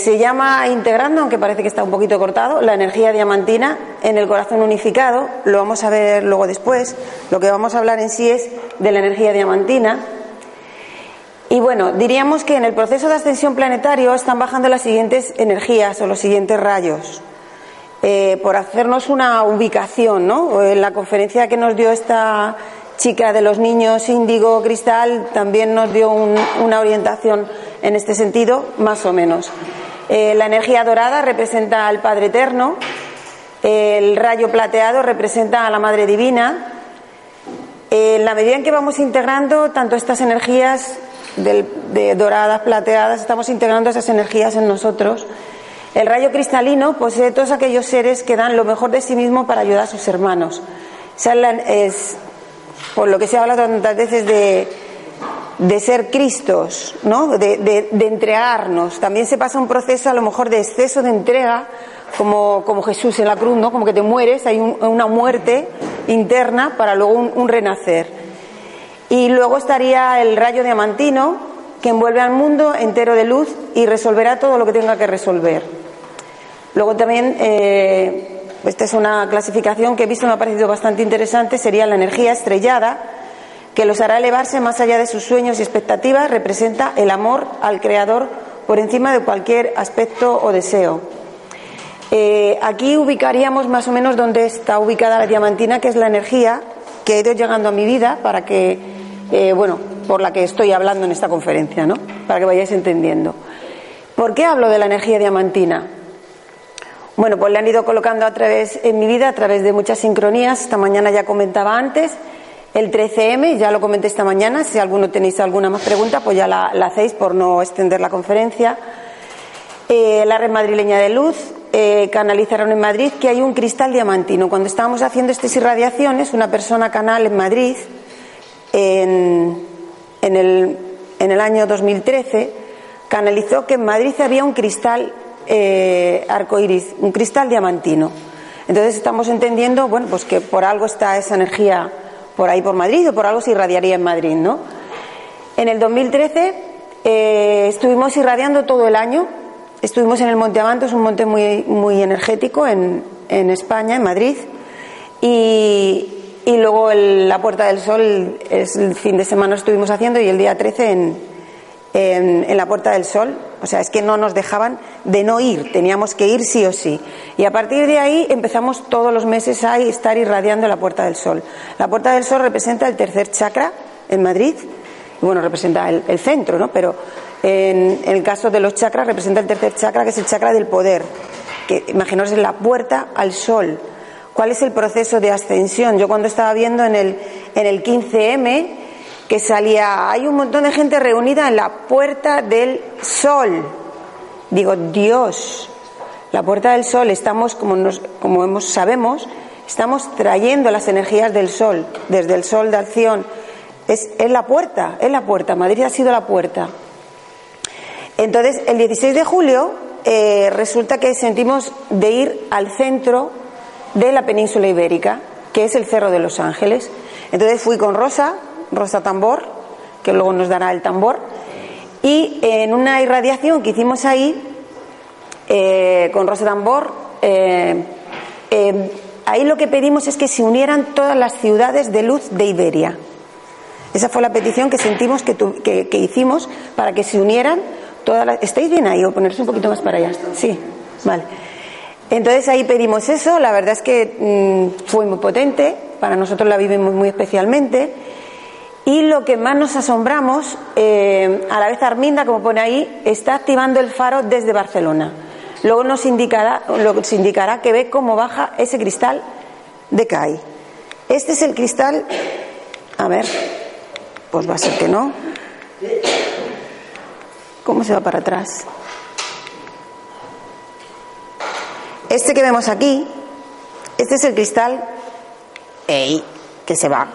se llama integrando, aunque parece que está un poquito cortado, la energía diamantina en el corazón unificado. Lo vamos a ver luego después. Lo que vamos a hablar en sí es de la energía diamantina. Y bueno, diríamos que en el proceso de ascensión planetario están bajando las siguientes energías o los siguientes rayos. Eh, por hacernos una ubicación, ¿no? En la conferencia que nos dio esta chica de los niños índigo cristal también nos dio una orientación en este sentido, más o menos. Eh, la energía dorada representa al Padre Eterno, el rayo plateado representa a la Madre Divina. En la medida en que vamos integrando tanto estas energías de doradas, plateadas, estamos integrando esas energías en nosotros. El rayo cristalino posee todos aquellos seres que dan lo mejor de sí mismo para ayudar a sus hermanos. Por lo que se habla tantas veces de, de ser Cristos, ¿no? De, entregarnos. También se pasa un proceso a lo mejor de exceso de entrega, como, como Jesús en la cruz, ¿no? Como que te mueres, hay una muerte interna para luego un, renacer. Y luego estaría el rayo diamantino, que envuelve al mundo entero de luz y resolverá todo lo que tenga que resolver. Luego también, eh, esta es una clasificación que he visto, me ha parecido bastante interesante, sería la energía estrellada, que los hará elevarse más allá de sus sueños y expectativas, representa el amor al Creador por encima de cualquier aspecto o deseo. Eh, aquí ubicaríamos más o menos donde está ubicada la diamantina, que es la energía que ha ido llegando a mi vida para que, eh, bueno, por la que estoy hablando en esta conferencia, ¿no? Para que vayáis entendiendo. ¿Por qué hablo de la energía diamantina? Bueno, pues le han ido colocando a través en mi vida, a través de muchas sincronías. Esta mañana ya comentaba antes el 13M, ya lo comenté esta mañana, si alguno tenéis alguna más pregunta, pues ya la, hacéis por no extender la conferencia. Eh, la red madrileña de luz, eh, canalizaron en Madrid que hay un cristal diamantino. Cuando estábamos haciendo estas irradiaciones, una persona canal en Madrid, en, el, en el año 2013, canalizó que en Madrid había un cristal eh, arcoíris, un cristal diamantino. Entonces estamos entendiendo, bueno, pues que por algo está esa energía por ahí por Madrid o por algo se irradiaría en Madrid, ¿no? En el 2013 eh, estuvimos irradiando todo el año. Estuvimos en el Monte Avanto, es un monte muy, muy energético en, en España, en Madrid. Y, y luego la Puerta del Sol, es el fin de semana estuvimos haciendo y el día 13 en, en, la Puerta del Sol. O sea, es que no nos dejaban de no ir, teníamos que ir sí o sí. Y a partir de ahí empezamos todos los meses a estar irradiando la Puerta del Sol. La Puerta del Sol representa el tercer chakra en Madrid. Bueno, representa el, centro, ¿no? Pero en, el caso de los chakras representa el tercer chakra, que es el chakra del poder. Que imaginaos la puerta al sol. ¿Cuál es el proceso de ascensión? Yo cuando estaba viendo en el, en el 15M, que salía, hay un montón de gente reunida en la puerta del sol. Digo, Dios, la puerta del sol, estamos, como, nos, como hemos, sabemos, estamos trayendo las energías del sol, desde el sol de acción. Es, es la puerta, es la puerta, Madrid ha sido la puerta. Entonces, el 16 de julio eh, resulta que sentimos de ir al centro de la península ibérica, que es el Cerro de los Ángeles. Entonces fui con Rosa, Rosa Tambor, que luego nos dará el tambor. Y en una irradiación que hicimos ahí, eh, con Rosa Tambor, eh, eh, ahí lo que pedimos es que se unieran todas las ciudades de luz de Iberia. Esa fue la petición que sentimos que, que, hicimos para que se unieran todas las. ¿Estáis bien ahí o ponerse un poquito más para allá? Sí, vale. Entonces ahí pedimos eso, la verdad es que mm, fue muy potente, para nosotros la vivimos muy especialmente. Y lo que más nos asombramos, eh, a la vez Arminda, como pone ahí, está activando el faro desde Barcelona. Luego nos indicará, nos indicará que ve cómo baja ese cristal de CAI. Este es el cristal, a ver, pues va a ser que no. ¿Cómo se va para atrás? Este que vemos aquí, este es el cristal que se va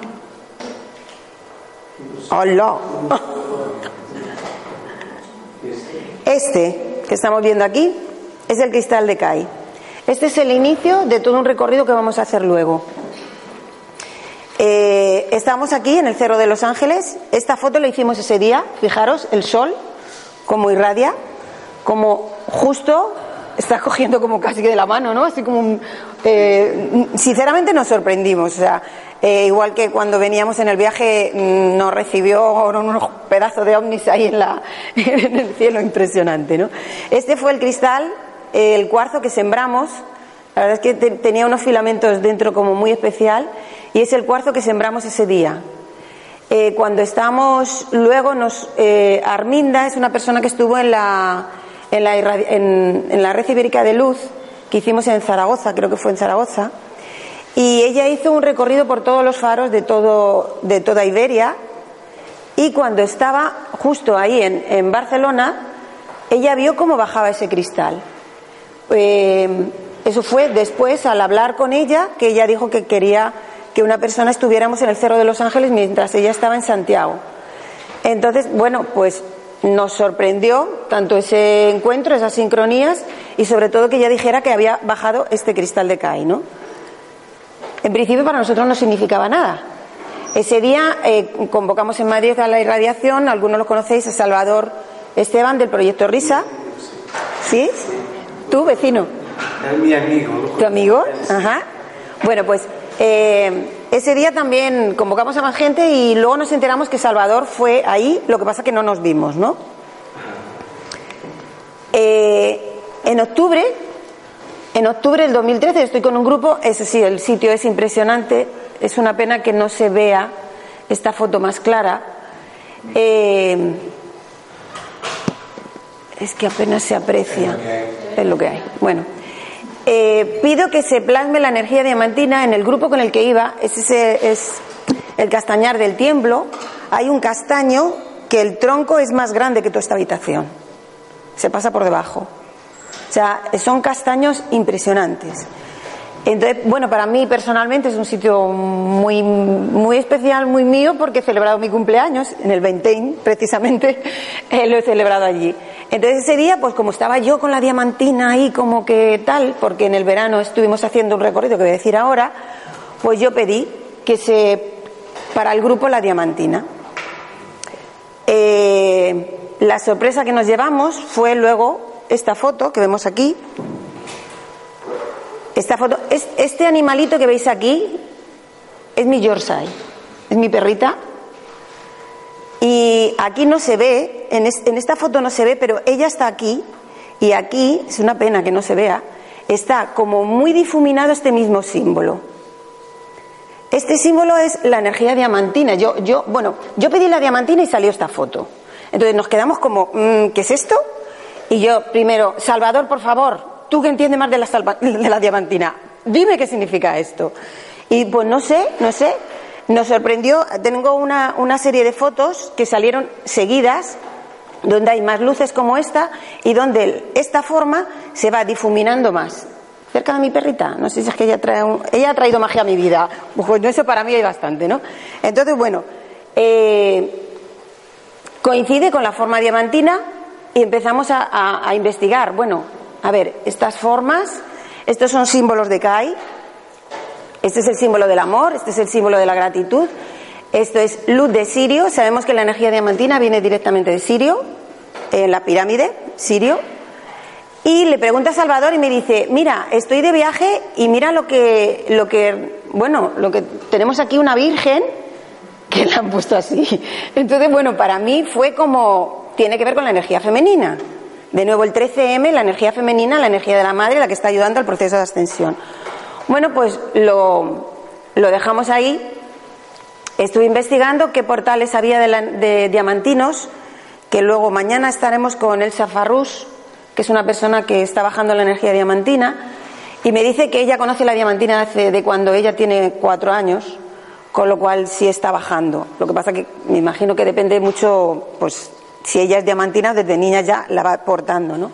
¡Hola! Este que estamos viendo aquí es el cristal de Kai. Este es el inicio de todo un recorrido que vamos a hacer luego. Eh, estamos aquí en el Cerro de los Ángeles. Esta foto la hicimos ese día. Fijaros, el sol, como irradia, como justo está cogiendo como casi que de la mano, ¿no? Así como eh, sinceramente nos sorprendimos. O sea, eh, igual que cuando veníamos en el viaje mm, nos recibió unos pedazos de ovnis ahí en, la, en el cielo, impresionante, ¿no? Este fue el cristal, el cuarzo que sembramos. La verdad es que tenía unos filamentos dentro como muy especial y es el cuarzo que sembramos ese día. Eh, cuando estamos, luego nos, Arminda es una persona que estuvo en la en la, en, red ibérica de luz que hicimos en Zaragoza, creo que fue en Zaragoza, y ella hizo un recorrido por todos los faros de, todo, de toda Iberia y cuando estaba justo ahí en, Barcelona, ella vio cómo bajaba ese cristal. Eh, eso fue después, al hablar con ella, que ella dijo que quería que una persona estuviéramos en el Cerro de los Ángeles mientras ella estaba en Santiago. Entonces, bueno, pues nos sorprendió tanto ese encuentro, esas sincronías y sobre todo que ella dijera que había bajado este cristal de Kai, ¿no? En principio para nosotros no significaba nada. Ese día eh, convocamos en Madrid a la irradiación, algunos lo conocéis, a Salvador Esteban del proyecto Risa. ¿Sí? ¿Tú, vecino? Es mi amigo. ¿Tu amigo? Ajá. Bueno, pues eh, ese día también convocamos a más gente y luego nos enteramos que Salvador fue ahí, lo que pasa que no nos vimos, ¿no? Eh, en octubre, en octubre del 2013 estoy con un grupo, ese sí, el sitio es impresionante, es una pena que no se vea esta foto más clara. Eh, es que apenas se aprecia, es lo que hay. Bueno. Eh, pido que se plasme la energía diamantina en el grupo con el que iba, ese es el castañar del tiemblo. Hay un castaño que el tronco es más grande que toda esta habitación. Se pasa por debajo. O sea, son castaños impresionantes. Entonces, bueno, para mí personalmente es un sitio muy, muy especial, muy mío, porque he celebrado mi cumpleaños en el 20, precisamente, eh, lo he celebrado allí. Entonces ese día, pues como estaba yo con la diamantina ahí como que tal, porque en el verano estuvimos haciendo un recorrido que voy a decir ahora, pues yo pedí que se, para el grupo la diamantina. Eh, la sorpresa que nos llevamos fue luego esta foto que vemos aquí, esta foto, es, este animalito que veis aquí es mi Yorkshire, es mi perrita. Y aquí no se ve, en, en esta foto no se ve, pero ella está aquí y aquí, es una pena que no se vea, está como muy difuminado este mismo símbolo. Este símbolo es la energía diamantina. Yo, yo, bueno, yo pedí la diamantina y salió esta foto. Entonces nos quedamos como, mm, ¿qué es esto? Y yo primero, Salvador, por favor, tú que entiendes más de la, de la diamantina, dime qué significa esto. Y pues no sé, no sé, nos sorprendió, tengo una, una serie de fotos que salieron seguidas donde hay más luces como esta y donde esta forma se va difuminando más. Cerca de mi perrita, no sé si es que ella, trae ella ha traído magia a mi vida, pues eso para mí hay bastante, ¿no? Entonces, bueno, eh, coincide con la forma diamantina y empezamos a investigar, bueno, a ver, estas formas, estos son símbolos de Kai. Este es el símbolo del amor, este es el símbolo de la gratitud. Esto es luz de Sirio. Sabemos que la energía diamantina viene directamente de Sirio, en la pirámide, Sirio. Y le pregunta a Salvador y me dice, mira, estoy de viaje y mira lo que, lo que, bueno, lo que tenemos aquí una virgen que la han puesto así. Entonces, bueno, para mí fue como, tiene que ver con la energía femenina. De nuevo el 13M, la energía femenina, la energía de la madre, la que está ayudando al proceso de ascensión. Bueno, pues lo, dejamos ahí. Estuve investigando qué portales había de, diamantinos, que luego mañana estaremos con Elsa Farrus, que es una persona que está bajando la energía diamantina, y me dice que ella conoce la diamantina de, de cuando ella tiene cuatro años, con lo cual sí está bajando. Lo que pasa que me imagino que depende mucho, pues, si ella es diamantina, desde niña ya la va portando, ¿no?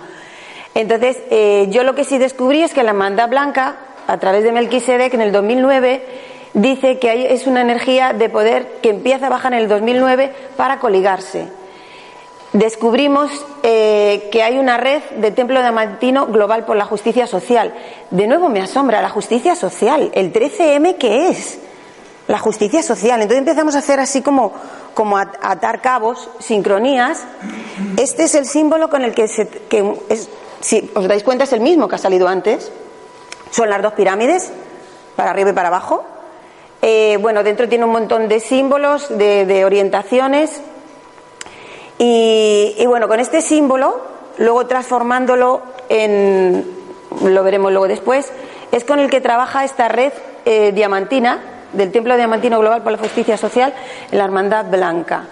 Entonces, eh, yo lo que sí descubrí es que la manda blanca, a través de Melquisedec, en el 2009, dice que es una energía de poder que empieza a bajar en el 2009 para coligarse. Descubrimos eh, que hay una red de templo diamantino global por la justicia social. De nuevo me asombra la justicia social. ¿El 13M qué es? La justicia social. Entonces empezamos a hacer así como, como atar cabos, sincronías. Este es el símbolo con el que, se, que si os dais cuenta, es el mismo que ha salido antes. Son las dos pirámides, para arriba y para abajo. Eh, bueno, dentro tiene un montón de símbolos, de, orientaciones. Y, bueno, con este símbolo, luego transformándolo en, lo veremos luego después, es con el que trabaja esta red eh, diamantina del Templo Diamantino Global por la Justicia Social en la Hermandad Blanca.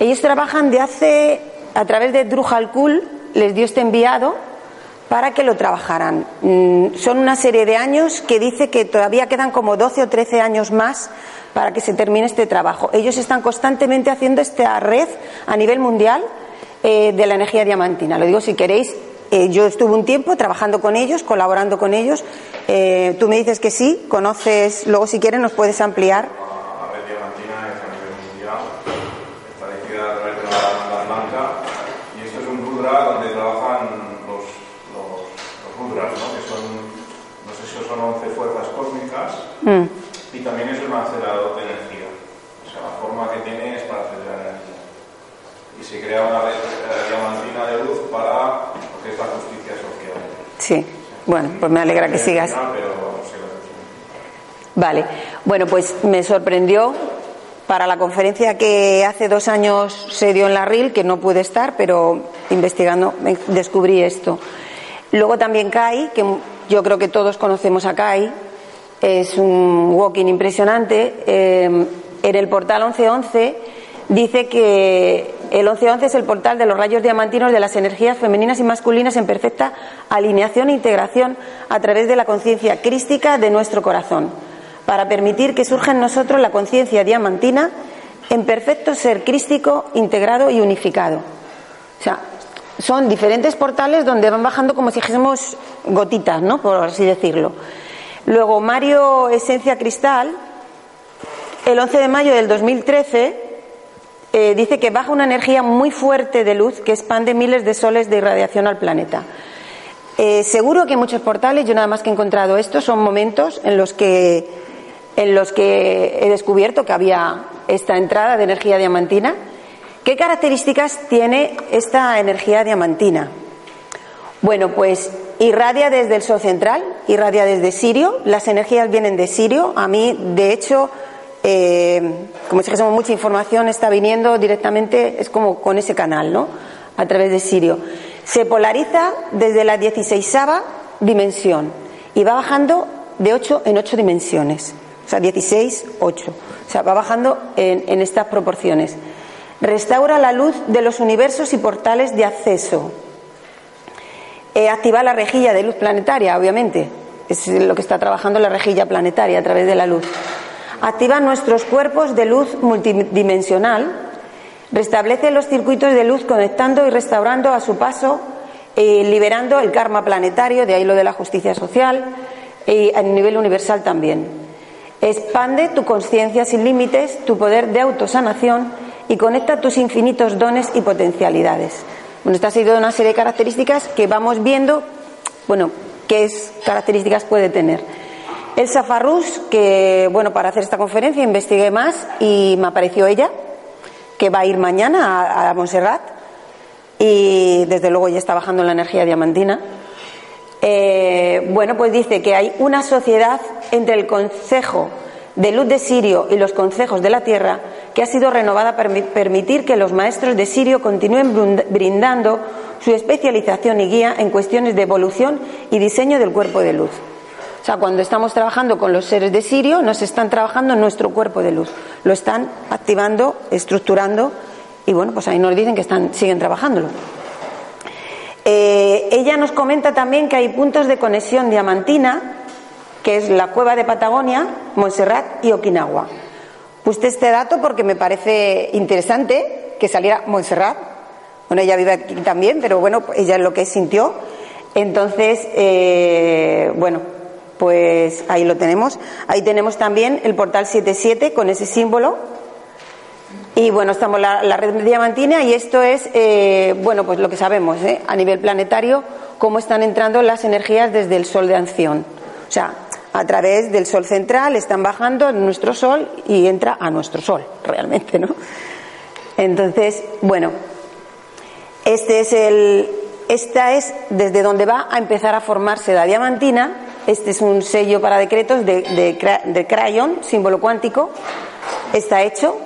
Ellos trabajan de hace, a través de Drujalkul, les dio este enviado para que lo trabajaran. Mm, son una serie de años que dice que todavía quedan como 12 o 13 años más para que se termine este trabajo. Ellos están constantemente haciendo esta red a nivel mundial eh, de la energía diamantina. Lo digo si queréis. Eh, yo estuve un tiempo trabajando con ellos, colaborando con ellos. Eh, tú me dices que sí, conoces, luego si quieres nos puedes ampliar. La red diamantina es a nivel mundial, está dirigida a través de la Blanca y esto es un Rudra donde trabajan son 11 fuerzas cósmicas mm. y también es un acelerador de energía. O sea, la forma que tiene es para acelerar energía. Y se crea una red eh, diamantina de luz para lo que es la justicia social. Sí, bueno, pues me alegra que sigas. Vale, bueno, pues me sorprendió para la conferencia que hace dos años se dio en la RIL, que no pude estar, pero investigando descubrí esto. Luego también CAI, que yo creo que todos conocemos a Kai. Es un walking impresionante. Eh, en el portal 1111 dice que el 1111 es el portal de los rayos diamantinos de las energías femeninas y masculinas en perfecta alineación e integración a través de la conciencia crística de nuestro corazón, para permitir que surja en nosotros la conciencia diamantina en perfecto ser crístico, integrado y unificado. O sea, son diferentes portales donde van bajando como si dijésemos gotitas, ¿no? Por así decirlo. Luego, Mario Esencia Cristal, el 11 de mayo del 2013, eh, dice que baja una energía muy fuerte de luz que expande miles de soles de irradiación al planeta. Eh, seguro que muchos portales, yo nada más que he encontrado esto, son momentos en los que, en los que he descubierto que había esta entrada de energía diamantina ¿Qué características tiene esta energía diamantina? Bueno, pues irradia desde el Sol central, irradia desde Sirio, las energías vienen de Sirio. A mí, de hecho, eh, como si dijésemos mucha información está viniendo directamente, es como con ese canal, ¿no? A través de Sirio. Se polariza desde la 16 dimensión y va bajando de 8 en 8 dimensiones. O sea, 16, 8. O sea, va bajando en, en estas proporciones. Restaura la luz de los universos y portales de acceso. Eh, activa la rejilla de luz planetaria, obviamente. Es lo que está trabajando la rejilla planetaria a través de la luz. Activa nuestros cuerpos de luz multidimensional. Restablece los circuitos de luz conectando y restaurando a su paso, eh, liberando el karma planetario, de ahí lo de la justicia social, y a nivel universal también. Expande tu conciencia sin límites, tu poder de autosanación y conecta tus infinitos dones y potencialidades. Bueno, esta ha sido una serie de características que vamos viendo, bueno, qué características puede tener. El Safarrus, que, bueno, para hacer esta conferencia investigué más y me apareció ella, que va a ir mañana a, Montserrat y desde luego ya está bajando la energía diamantina. Eh, bueno, pues dice que hay una sociedad entre el Consejo de Luz de Sirio y los Consejos de la Tierra que ha sido renovada para permitir que los maestros de Sirio continúen brindando su especialización y guía en cuestiones de evolución y diseño del cuerpo de luz. O sea, cuando estamos trabajando con los seres de Sirio, nos están trabajando en nuestro cuerpo de luz. Lo están activando, estructurando y bueno, pues ahí nos dicen que están, siguen trabajándolo. Eh, ella nos comenta también que hay puntos de conexión diamantina, que es la cueva de Patagonia, Montserrat y Okinawa. Puse este dato porque me parece interesante que saliera Montserrat. Bueno, ella vive aquí también, pero bueno, ella es lo que sintió. Entonces, eh, bueno, pues ahí lo tenemos. Ahí tenemos también el portal 77 con ese símbolo. Y bueno, estamos la, la red diamantina y esto es, eh, bueno, pues lo que sabemos ¿eh? a nivel planetario, cómo están entrando las energías desde el Sol de Anción. O sea, a través del Sol central están bajando en nuestro Sol y entra a nuestro Sol, realmente, ¿no? Entonces, bueno, este es el, esta es desde donde va a empezar a formarse la diamantina. Este es un sello para decretos de, de, Crayon, símbolo cuántico. Está hecho.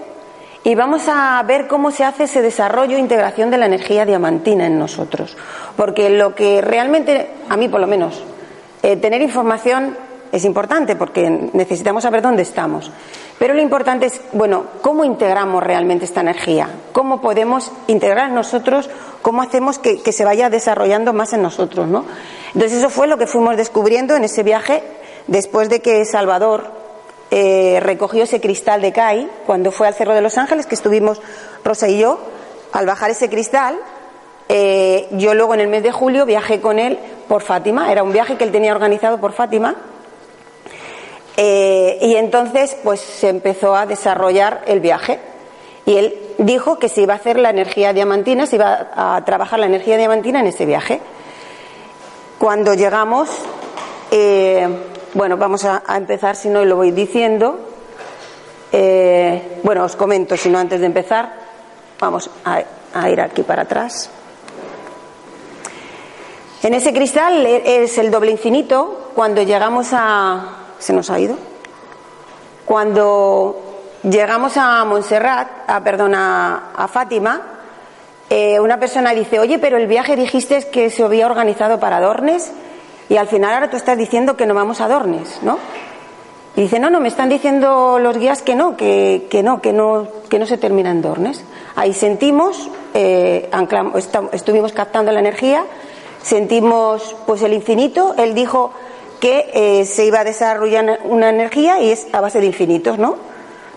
Y vamos a ver cómo se hace ese desarrollo e integración de la energía diamantina en nosotros. Porque lo que realmente, a mí por lo menos, eh, tener información es importante porque necesitamos saber dónde estamos. Pero lo importante es, bueno, cómo integramos realmente esta energía, cómo podemos integrar nosotros, cómo hacemos que, se vaya desarrollando más en nosotros, ¿no? Entonces eso fue lo que fuimos descubriendo en ese viaje después de que Salvador eh, recogió ese cristal de CAI cuando fue al Cerro de los Ángeles, que estuvimos Rosa y yo, al bajar ese cristal, eh, yo luego en el mes de julio viajé con él por Fátima, era un viaje que él tenía organizado por Fátima, eh, y entonces, pues se empezó a desarrollar el viaje. Y él dijo que se iba a hacer la energía diamantina, se iba a trabajar la energía diamantina en ese viaje. Cuando llegamos, eh, bueno, vamos a, empezar, si no lo voy diciendo. Eh, bueno, os comento, si no antes de empezar, vamos a ir aquí para atrás. En ese cristal es el doble infinito. Cuando llegamos a, se nos ha ido. Cuando llegamos a Montserrat, a, perdón, a, Fátima, eh, una persona dice, oye, pero el viaje dijiste que se había organizado para Dornes y al final ahora tú estás diciendo que no vamos a Dornes, ¿no? Y dice, no, no, me están diciendo los guías que no, que, que no, que no, que no se termina en Dornes. Ahí sentimos, eh, estuvimos captando la energía, sentimos pues el infinito, él dijo, que eh, se iba a desarrollar una energía y es a base de infinitos, ¿no?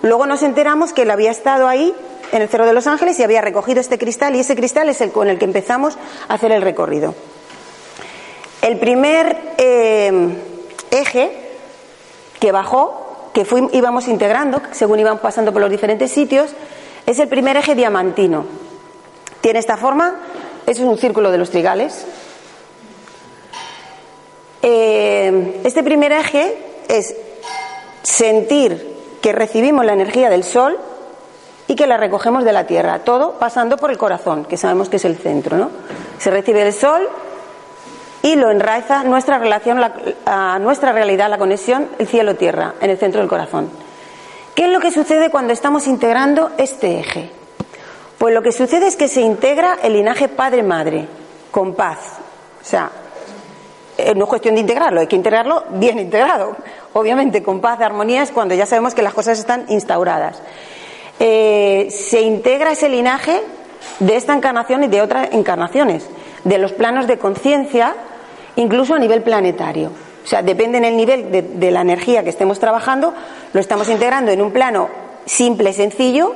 Luego nos enteramos que él había estado ahí en el Cerro de los Ángeles y había recogido este cristal y ese cristal es el con el que empezamos a hacer el recorrido. El primer eh, eje que bajó, que íbamos integrando según íbamos pasando por los diferentes sitios, es el primer eje diamantino. Tiene esta forma, es un círculo de los trigales, eh, este primer eje es sentir que recibimos la energía del Sol y que la recogemos de la Tierra, todo pasando por el corazón, que sabemos que es el centro. ¿no? Se recibe el Sol y lo enraiza nuestra relación, a nuestra realidad, la conexión, el cielo-tierra, en el centro del corazón. ¿Qué es lo que sucede cuando estamos integrando este eje? Pues lo que sucede es que se integra el linaje padre-madre, con paz. O sea, eh, no es cuestión de integrarlo, hay que integrarlo bien integrado. Obviamente, con paz, armonía es cuando ya sabemos que las cosas están instauradas. Eh, se integra ese linaje de esta encarnación y de otras encarnaciones, de los planos de conciencia, incluso a nivel planetario. O sea, depende del nivel de, la energía que estemos trabajando, lo estamos integrando en un plano simple, sencillo,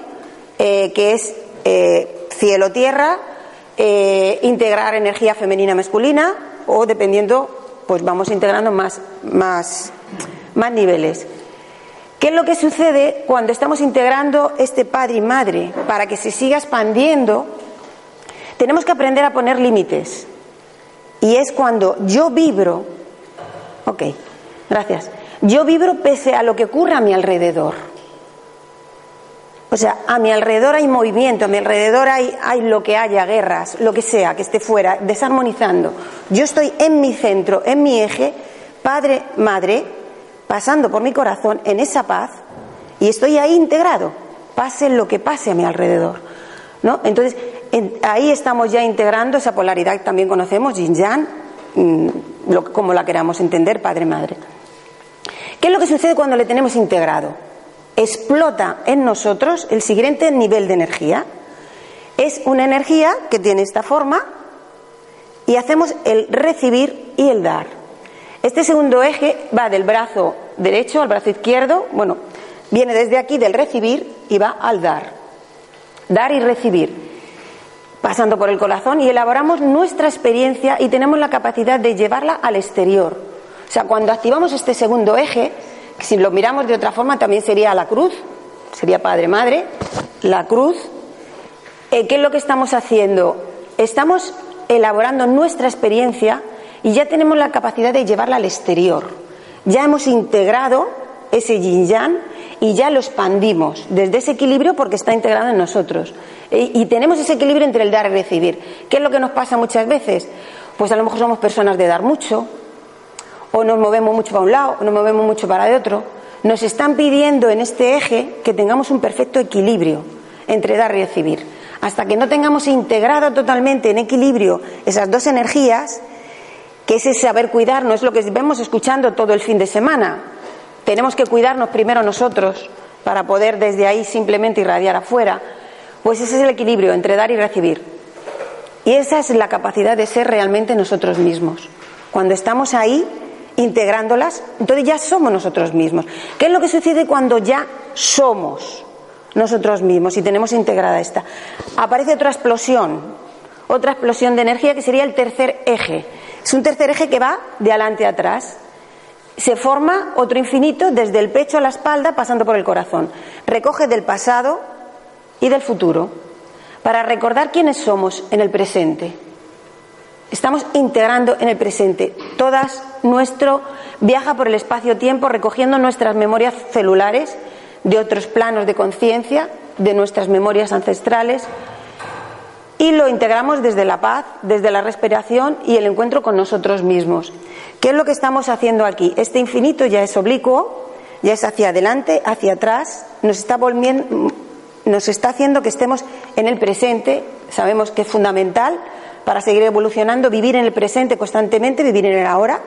eh, que es cielo-tierra, integrar energía femenina-masculina, o dependiendo, pues vamos integrando más, más, más niveles. ¿Qué es lo que sucede cuando estamos integrando este padre y madre para que se siga expandiendo? Tenemos que aprender a poner límites. Y es cuando yo vibro, ok, gracias, yo vibro pese a lo que ocurre a mi alrededor. O sea, a mi alrededor hay movimiento, a mi alrededor hay, lo que haya, guerras, lo que sea, que esté fuera, desarmonizando. Yo estoy en mi centro, en mi eje, padre, madre, pasando por mi corazón en esa paz y estoy ahí integrado, pase lo que pase a mi alrededor. ¿no? Entonces, ahí estamos ya integrando esa polaridad que también conocemos, yin yang, mm, como la queramos entender, padre-madre. ¿Qué es lo que sucede cuando le tenemos integrado? Explota en nosotros el siguiente nivel de energía. Es una energía que tiene esta forma y hacemos el recibir y el dar. Este segundo eje va del brazo derecho al brazo izquierdo, bueno, viene desde aquí del recibir y va al dar. Dar y recibir, pasando por el corazón y elaboramos nuestra experiencia y tenemos la capacidad de llevarla al exterior. O sea, cuando activamos este segundo eje, si lo miramos de otra forma también sería la cruz, sería Padre Madre, la cruz. Eh, ¿Qué es lo que estamos haciendo? Estamos elaborando nuestra experiencia y ya tenemos la capacidad de llevarla al exterior. Ya hemos integrado ese yin yang y ya lo expandimos desde ese equilibrio porque está integrado en nosotros. Y, tenemos ese equilibrio entre el dar y recibir. ¿Qué es lo que nos pasa muchas veces? Pues a lo mejor somos personas de dar mucho, o nos movemos mucho para un lado, o nos movemos mucho para el otro. Nos están pidiendo en este eje que tengamos un perfecto equilibrio entre dar y recibir. Hasta que no tengamos integrado totalmente en equilibrio esas dos energías, que ese saber cuidarnos es lo que vemos escuchando todo el fin de semana. Tenemos que cuidarnos primero nosotros para poder desde ahí simplemente irradiar afuera. Pues ese es el equilibrio entre dar y recibir. Y esa es la capacidad de ser realmente nosotros mismos. Cuando estamos ahí integrándolas, entonces ya somos nosotros mismos. ¿Qué es lo que sucede cuando ya somos nosotros mismos y tenemos integrada esta? Aparece otra explosión, otra explosión de energía que sería el tercer eje. Es un tercer eje que va de adelante a atrás. Se forma otro infinito desde el pecho a la espalda pasando por el corazón. Recoge del pasado y del futuro para recordar quiénes somos en el presente. Estamos integrando en el presente. Todas nuestro viaja por el espacio-tiempo recogiendo nuestras memorias celulares de otros planos de conciencia, de nuestras memorias ancestrales, y lo integramos desde la paz, desde la respiración y el encuentro con nosotros mismos. ¿Qué es lo que estamos haciendo aquí? Este infinito ya es oblicuo, ya es hacia adelante, hacia atrás, nos está volviendo, nos está haciendo que estemos en el presente, sabemos que es fundamental para seguir evolucionando, vivir en el presente constantemente, vivir en el ahora.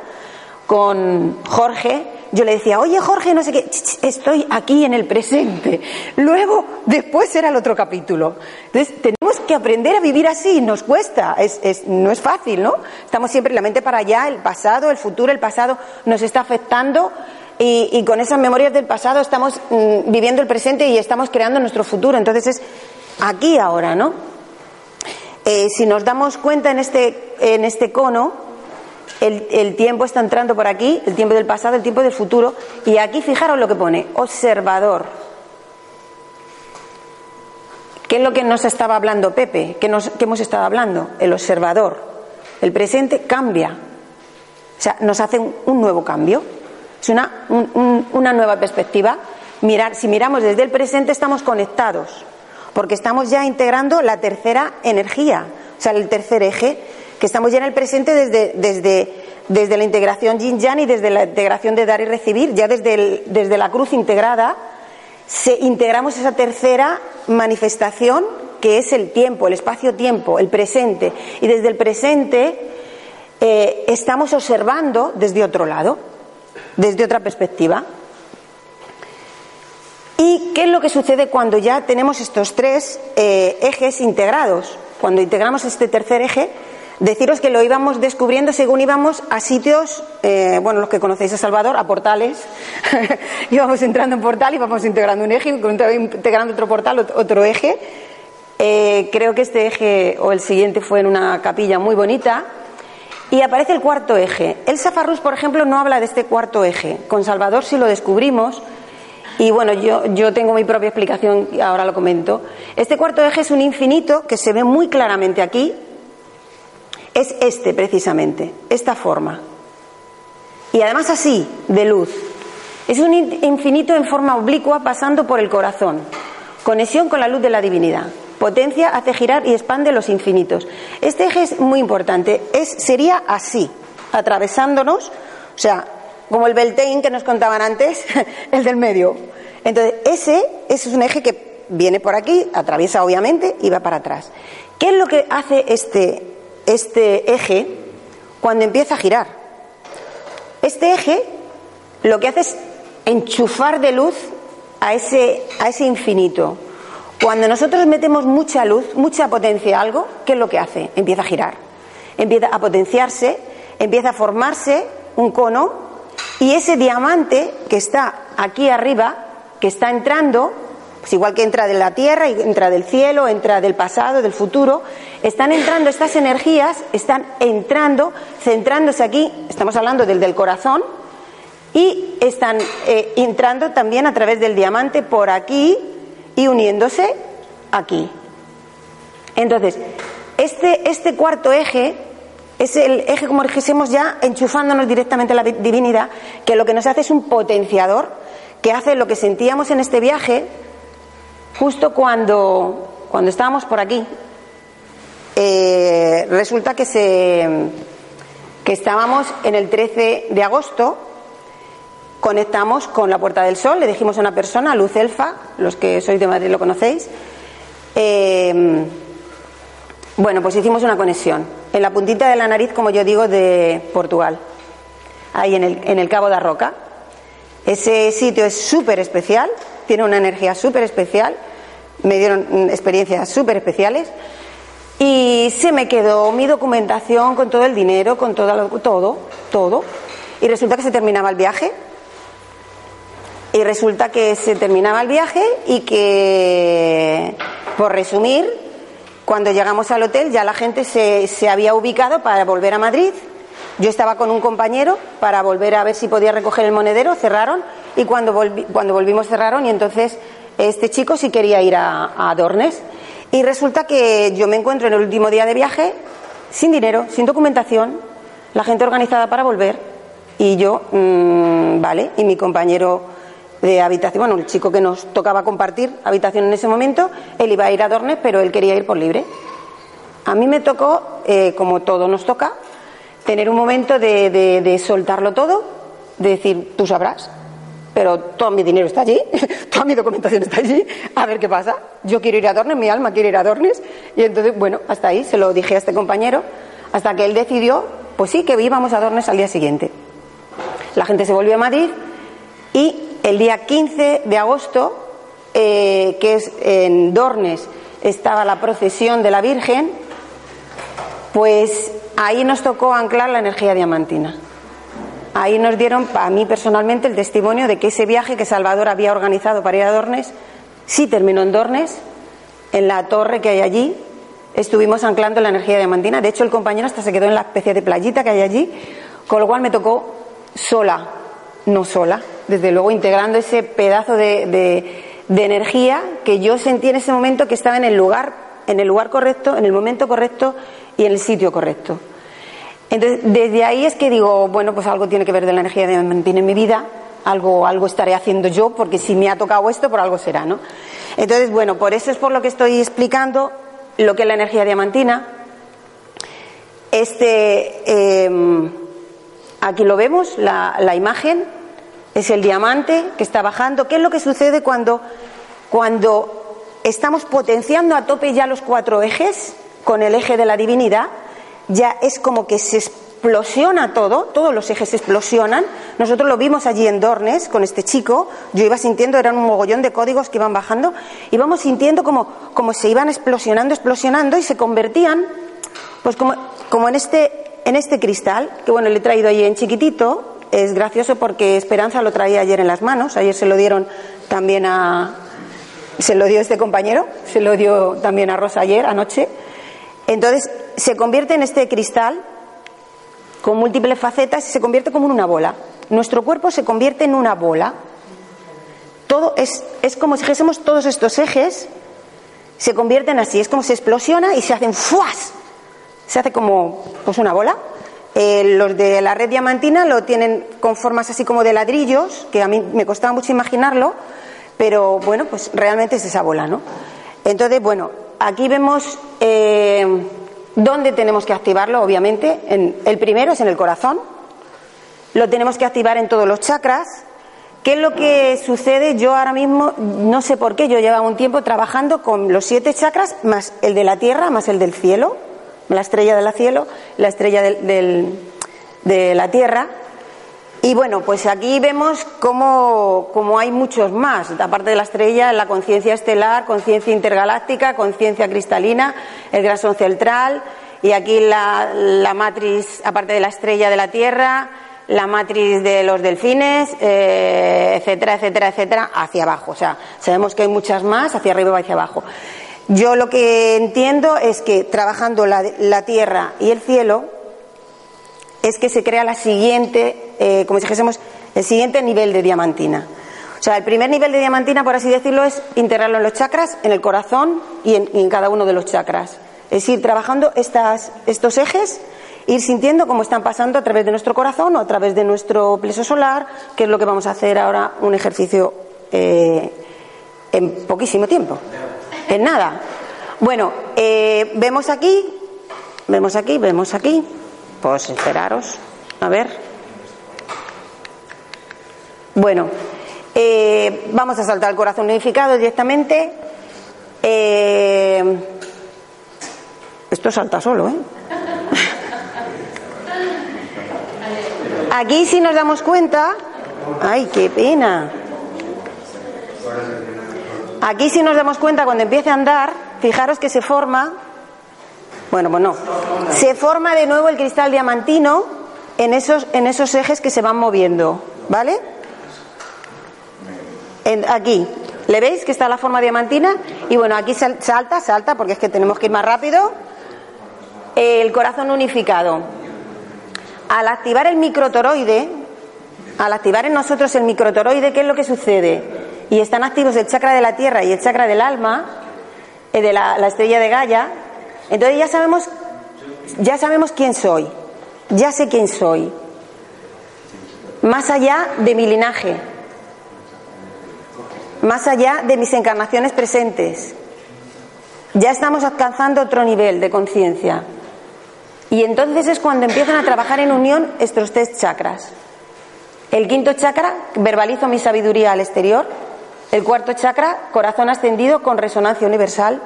Con Jorge, yo le decía, oye Jorge, no sé qué, estoy aquí en el presente. Luego, después será el otro capítulo. Entonces, tenemos que aprender a vivir así, nos cuesta, es, no es fácil, ¿no? Estamos siempre la mente para allá, el pasado, el futuro, el pasado nos está afectando y, con esas memorias del pasado estamos mm, viviendo el presente y estamos creando nuestro futuro. Entonces es aquí ahora, ¿no? Eh, si nos damos cuenta en este, en este cono, el, tiempo está entrando por aquí, el tiempo del pasado, el tiempo del futuro, y aquí fijaros lo que pone, observador. ¿Qué es lo que nos estaba hablando Pepe? ¿Qué, nos, qué hemos estado hablando? El observador. El presente cambia. O sea, nos hace un nuevo cambio. Es una, una nueva perspectiva. Mirar, si miramos desde el presente estamos conectados, porque estamos ya integrando la tercera energía, o sea, el tercer eje, que estamos ya en el presente desde, desde, desde la integración yin yang y desde la integración de dar y recibir, ya desde, desde la cruz integrada, se, integramos esa tercera manifestación que es el tiempo, el espacio-tiempo, el presente. Y desde el presente eh, estamos observando desde otro lado desde otra perspectiva. ¿Y qué es lo que sucede cuando ya tenemos estos tres eh, ejes integrados? Cuando integramos este tercer eje, deciros que lo íbamos descubriendo según íbamos a sitios, eh, bueno, los que conocéis a Salvador, a portales. íbamos entrando en portal íbamos integrando un eje, integrando otro portal, otro eje. Eh, creo que este eje o el siguiente fue en una capilla muy bonita y aparece el cuarto eje. El Safarrus, por ejemplo, no habla de este cuarto eje. Con Salvador sí lo descubrimos. Y bueno, yo, yo tengo mi propia explicación ahora lo comento. Este cuarto eje es un infinito que se ve muy claramente aquí. Es este, precisamente, esta forma. Y además así, de luz. Es un infinito en forma oblicua pasando por el corazón. Conexión con la luz de la divinidad potencia, hace girar y expande los infinitos. Este eje es muy importante. Es, sería así, atravesándonos, o sea, como el Beltane que nos contaban antes, el del medio. Entonces, ese, es un eje que viene por aquí, atraviesa obviamente y va para atrás. ¿Qué es lo que hace este, este eje cuando empieza a girar? Este eje lo que hace es enchufar de luz a ese, a ese infinito. Cuando nosotros metemos mucha luz, mucha potencia a algo, ¿qué es lo que hace? Empieza a girar, empieza a potenciarse, empieza a formarse un cono y ese diamante que está aquí arriba, que está entrando, pues igual que entra de la tierra, entra del cielo, entra del pasado, del futuro, están entrando estas energías, están entrando, centrándose aquí, estamos hablando del del corazón, y están eh, entrando también a través del diamante por aquí y uniéndose aquí. Entonces, este, este cuarto eje es el eje, como dijésemos ya, enchufándonos directamente a la divinidad, que lo que nos hace es un potenciador que hace lo que sentíamos en este viaje justo cuando, cuando estábamos por aquí. Eh, resulta que, se, que estábamos en el 13 de agosto, conectamos con la Puerta del Sol, le dijimos a una persona, Luz Elfa, los que sois de Madrid lo conocéis, eh, bueno, pues hicimos una conexión en la puntita de la nariz, como yo digo, de Portugal, ahí en el, en el Cabo de Roca. Ese sitio es súper especial, tiene una energía súper especial, me dieron experiencias súper especiales y se me quedó mi documentación con todo el dinero, con todo, todo, todo. Y resulta que se terminaba el viaje. Y resulta que se terminaba el viaje y que, por resumir, cuando llegamos al hotel ya la gente se, se había ubicado para volver a Madrid. Yo estaba con un compañero para volver a ver si podía recoger el monedero, cerraron y cuando, cuando volvimos cerraron y entonces este chico sí quería ir a, a Dornes. Y resulta que yo me encuentro en el último día de viaje sin dinero, sin documentación, la gente organizada para volver y yo, mmm, vale, y mi compañero de habitación, bueno, el chico que nos tocaba compartir habitación en ese momento, él iba a ir a Dornes, pero él quería ir por libre. A mí me tocó, eh, como todo nos toca, tener un momento de, de, de, soltarlo todo, de decir, tú sabrás, pero todo mi dinero está allí, toda mi documentación está allí, a ver qué pasa. Yo quiero ir a Dornes, mi alma quiere ir a Dornes, y entonces, bueno, hasta ahí se lo dije a este compañero, hasta que él decidió, pues sí, que íbamos a Dornes al día siguiente. La gente se volvió a Madrid y el día 15 de agosto, eh, que es en Dornes, estaba la procesión de la Virgen, pues ahí nos tocó anclar la energía diamantina. Ahí nos dieron, a mí personalmente, el testimonio de que ese viaje que Salvador había organizado para ir a Dornes, sí terminó en Dornes, en la torre que hay allí, estuvimos anclando la energía diamantina. De hecho, el compañero hasta se quedó en la especie de playita que hay allí, con lo cual me tocó sola, no sola, desde luego integrando ese pedazo de, de, energía que yo sentí en ese momento que estaba en el lugar, en el lugar correcto, en el momento correcto y en el sitio correcto. Entonces, desde ahí es que digo, bueno, pues algo tiene que ver de la energía de mantiene en mi vida, algo, algo estaré haciendo yo, porque si me ha tocado esto, por algo será, ¿no? Entonces, bueno, por eso es por lo que estoy explicando lo que es la energía diamantina. Este, eh, aquí lo vemos, la, imagen, es el diamante que está bajando. ¿Qué es lo que sucede cuando, cuando estamos potenciando a tope ya los cuatro ejes con el eje de la divinidad? Ya es como que se explosiona todo, todos los ejes explosionan. Nosotros lo vimos allí en Dornes con este chico, yo iba sintiendo, eran un mogollón de códigos que iban bajando, íbamos sintiendo como, como se iban explosionando, explosionando y se convertían, pues como, como en, este, en este cristal, que bueno, le he traído ahí en chiquitito, es gracioso porque Esperanza lo traía ayer en las manos, ayer se lo dieron también a. Se lo dio este compañero, se lo dio también a Rosa ayer, anoche. Entonces se convierte en este cristal con múltiples facetas y se convierte como en una bola. Nuestro cuerpo se convierte en una bola. Todo es, es como si dijésemos todos estos ejes se convierten así, es como se explosiona y se hacen ¡fuas! Se hace como pues una bola eh, los de la red diamantina lo tienen con formas así como de ladrillos, que a mí me costaba mucho imaginarlo, pero bueno, pues realmente es esa bola, ¿no? Entonces, bueno, aquí vemos eh, dónde tenemos que activarlo, obviamente. En, el primero es en el corazón, lo tenemos que activar en todos los chakras. ¿Qué es lo que sucede? Yo ahora mismo no sé por qué, yo llevo un tiempo trabajando con los siete chakras, más el de la tierra, más el del cielo la estrella del cielo, la estrella del, de la tierra. Y bueno, pues aquí vemos cómo, cómo, hay muchos más, aparte de la estrella, la conciencia estelar, conciencia intergaláctica, conciencia cristalina, el grasón central, y aquí la, la, matriz, aparte de la estrella de la Tierra, la matriz de los delfines, eh, etcétera, etcétera, etcétera, hacia abajo. O sea, sabemos que hay muchas más, hacia arriba y hacia abajo. Yo lo que entiendo es que trabajando la, tierra y el cielo es que se crea la siguiente, eh, como si dijésemos, el siguiente nivel de diamantina. O sea, el primer nivel de diamantina, por así decirlo, es integrarlo en los chakras, en el corazón y en, cada uno de los chakras. Es ir trabajando estos ejes, ir sintiendo cómo están pasando a través de nuestro corazón o a través de nuestro pleso solar, que es lo que vamos a hacer ahora, un ejercicio eh, en poquísimo tiempo. En nada. Bueno, eh, vemos aquí, vemos aquí, vemos aquí. Pues esperaros. A ver. Bueno, eh, vamos a saltar el corazón unificado directamente. Eh, esto salta solo, ¿eh? Aquí si nos damos cuenta, ay, qué pena. Aquí si nos damos cuenta cuando empiece a andar, fijaros que se forma, bueno, pues no, se forma de nuevo el cristal diamantino en esos, en esos ejes que se van moviendo, ¿vale? Aquí, ¿le veis que está la forma diamantina? Y bueno, aquí sal- salta, salta, porque es que tenemos que ir más rápido. El corazón unificado. Al activar el microtoroide, al activar en nosotros el microtoroide, ¿qué es lo que sucede? Y están activos el chakra de la tierra y el chakra del alma, eh, de la, la estrella de Gaia. Entonces ya sabemos, ya sabemos quién soy. Ya sé quién soy. Más allá de mi linaje. Más allá de mis encarnaciones presentes. Ya estamos alcanzando otro nivel de conciencia. Y entonces es cuando empiezan a trabajar en unión estos tres chakras. El quinto chakra, verbalizo mi sabiduría al exterior. El cuarto chakra, corazón ascendido con resonancia universal.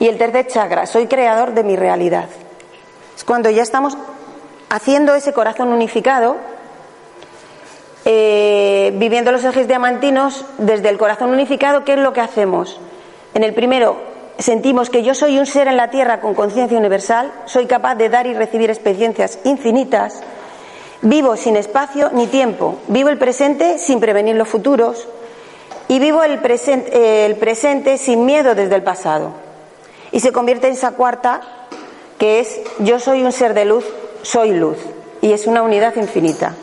Y el tercer chakra, soy creador de mi realidad. Es cuando ya estamos haciendo ese corazón unificado, eh, viviendo los ejes diamantinos desde el corazón unificado, ¿qué es lo que hacemos? En el primero, sentimos que yo soy un ser en la tierra con conciencia universal, soy capaz de dar y recibir experiencias infinitas, vivo sin espacio ni tiempo, vivo el presente sin prevenir los futuros y vivo el, eh, el presente sin miedo desde el pasado. Y se convierte en esa cuarta, que es yo soy un ser de luz, soy luz, y es una unidad infinita.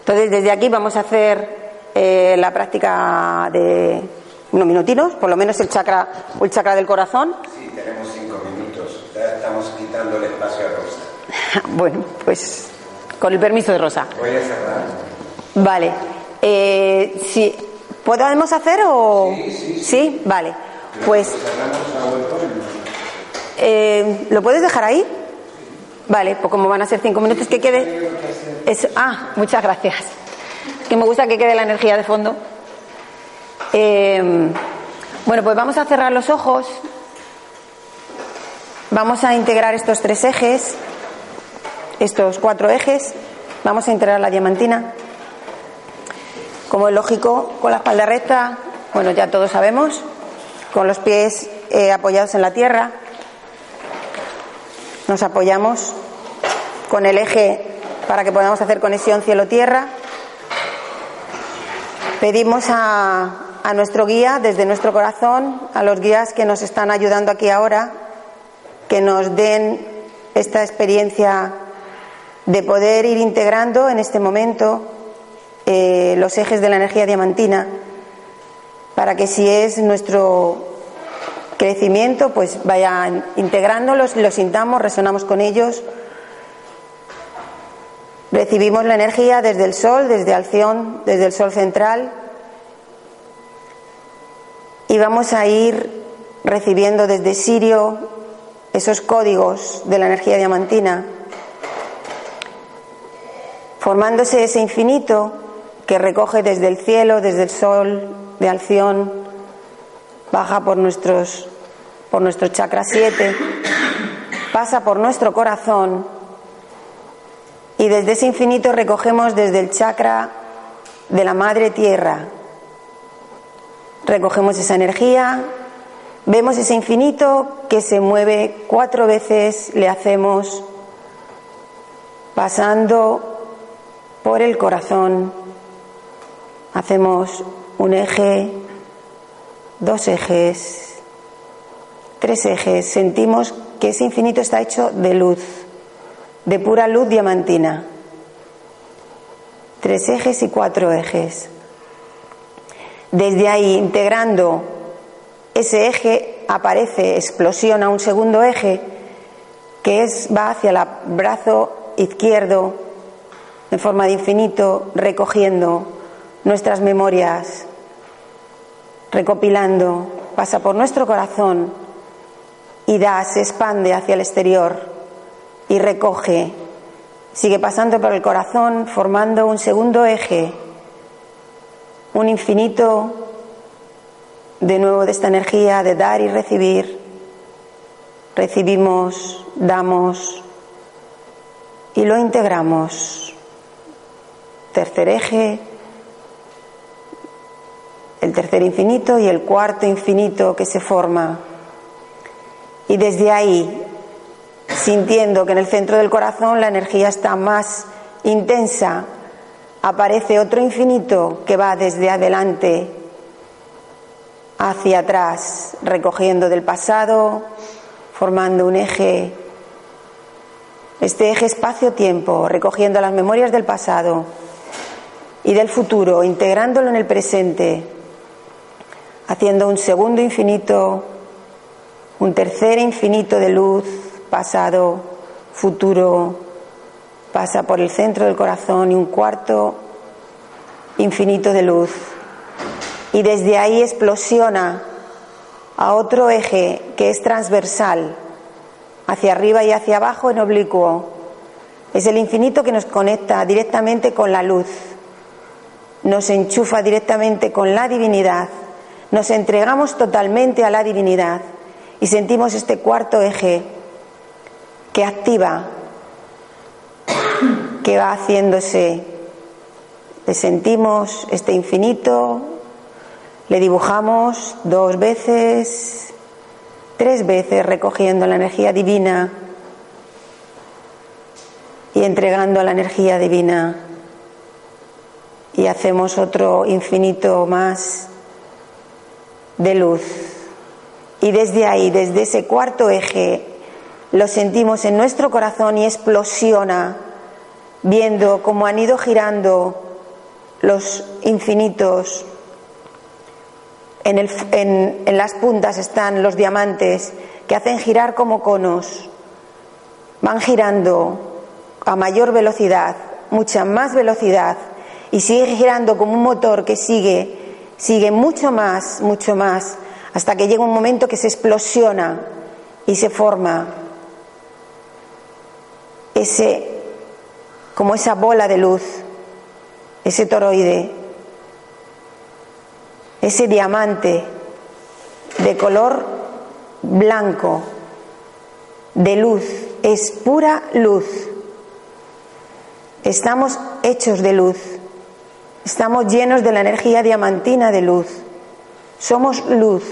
Entonces, desde aquí vamos a hacer eh, la práctica de unos minutinos, por lo menos el chakra, el chakra del corazón. Sí, tenemos cinco minutos. Ya estamos quitando el espacio a Rosa. Bueno, pues con el permiso de Rosa. Voy a cerrar. Vale. Eh, sí. ¿Podemos hacer o...? Sí, Vale. Pues... Eh, ¿Lo puedes dejar ahí? Vale, pues como van a ser cinco minutos, que quede... Eso. Ah, muchas gracias. Que me gusta que quede la energía de fondo. Eh, bueno, pues vamos a cerrar los ojos. Vamos a integrar estos tres ejes, estos cuatro ejes. Vamos a integrar la diamantina. Como es lógico, con la espalda recta, bueno, ya todos sabemos, con los pies eh, apoyados en la tierra. Nos apoyamos con el eje para que podamos hacer conexión cielo-tierra. Pedimos a, a nuestro guía, desde nuestro corazón, a los guías que nos están ayudando aquí ahora, que nos den esta experiencia de poder ir integrando en este momento eh, los ejes de la energía diamantina, para que si es nuestro crecimiento, pues vayan integrándolos, los sintamos, resonamos con ellos. Recibimos la energía desde el sol, desde Alción, desde el sol central. Y vamos a ir recibiendo desde Sirio esos códigos de la energía diamantina, formándose ese infinito que recoge desde el cielo, desde el sol de Alción, baja por nuestros, por nuestro chakra 7, pasa por nuestro corazón y desde ese infinito recogemos desde el chakra de la madre tierra. Recogemos esa energía, vemos ese infinito que se mueve cuatro veces, le hacemos pasando por el corazón. Hacemos un eje, dos ejes, tres ejes. Sentimos que ese infinito está hecho de luz, de pura luz diamantina. Tres ejes y cuatro ejes. Desde ahí, integrando ese eje, aparece, explosiona un segundo eje que es, va hacia el brazo izquierdo en forma de infinito, recogiendo nuestras memorias, recopilando, pasa por nuestro corazón y da, se expande hacia el exterior y recoge, sigue pasando por el corazón formando un segundo eje, un infinito de nuevo de esta energía de dar y recibir. Recibimos, damos y lo integramos. Tercer eje, el tercer infinito y el cuarto infinito que se forma. Y desde ahí, sintiendo que en el centro del corazón la energía está más intensa, aparece otro infinito que va desde adelante hacia atrás, recogiendo del pasado, formando un eje, este eje espacio-tiempo, recogiendo las memorias del pasado y del futuro, integrándolo en el presente haciendo un segundo infinito, un tercer infinito de luz, pasado, futuro, pasa por el centro del corazón y un cuarto infinito de luz. Y desde ahí explosiona a otro eje que es transversal, hacia arriba y hacia abajo en oblicuo. Es el infinito que nos conecta directamente con la luz, nos enchufa directamente con la divinidad nos entregamos totalmente a la divinidad y sentimos este cuarto eje que activa, que va haciéndose. Le sentimos este infinito, le dibujamos dos veces, tres veces recogiendo la energía divina y entregando la energía divina. Y hacemos otro infinito más de luz. Y desde ahí, desde ese cuarto eje, lo sentimos en nuestro corazón y explosiona, viendo cómo han ido girando los infinitos. En, el, en, en las puntas están los diamantes que hacen girar como conos. Van girando a mayor velocidad, mucha más velocidad, y sigue girando como un motor que sigue sigue mucho más, mucho más, hasta que llega un momento que se explosiona y se forma ese, como esa bola de luz, ese toroide, ese diamante de color blanco, de luz, es pura luz. Estamos hechos de luz. Estamos llenos de la energía diamantina de luz. Somos luz.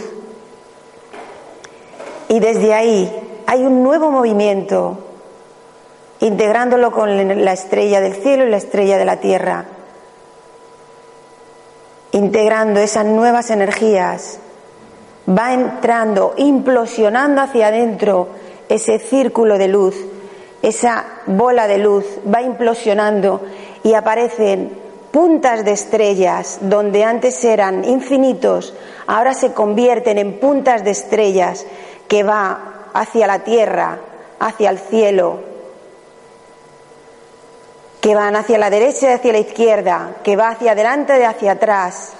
Y desde ahí hay un nuevo movimiento, integrándolo con la estrella del cielo y la estrella de la tierra, integrando esas nuevas energías. Va entrando, implosionando hacia adentro ese círculo de luz, esa bola de luz, va implosionando y aparecen puntas de estrellas donde antes eran infinitos, ahora se convierten en puntas de estrellas que va hacia la tierra, hacia el cielo, que van hacia la derecha y hacia la izquierda, que va hacia adelante y hacia atrás,